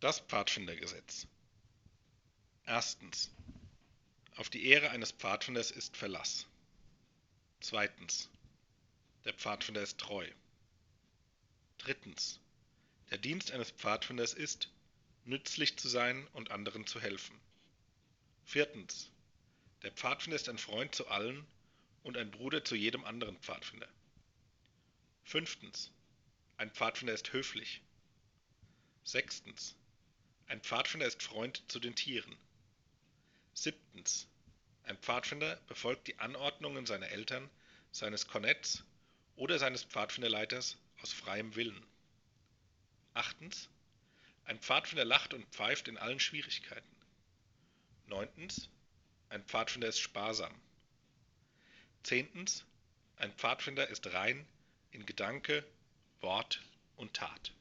Das Pfadfindergesetz. Erstens. Auf die Ehre eines Pfadfinders ist Verlass. Zweitens. Der Pfadfinder ist treu. Drittens. Der Dienst eines Pfadfinders ist, nützlich zu sein und anderen zu helfen. Viertens. Der Pfadfinder ist ein Freund zu allen und ein Bruder zu jedem anderen Pfadfinder. Fünftens. Ein Pfadfinder ist höflich. Sechstens. Ein Pfadfinder ist Freund zu den Tieren. Siebtens. Ein Pfadfinder befolgt die Anordnungen seiner Eltern, seines Kornetts oder seines Pfadfinderleiters aus freiem Willen. Achtens. Ein Pfadfinder lacht und pfeift in allen Schwierigkeiten. Neuntens. Ein Pfadfinder ist sparsam. Zehntens. Ein Pfadfinder ist rein in Gedanke, Wort und Tat.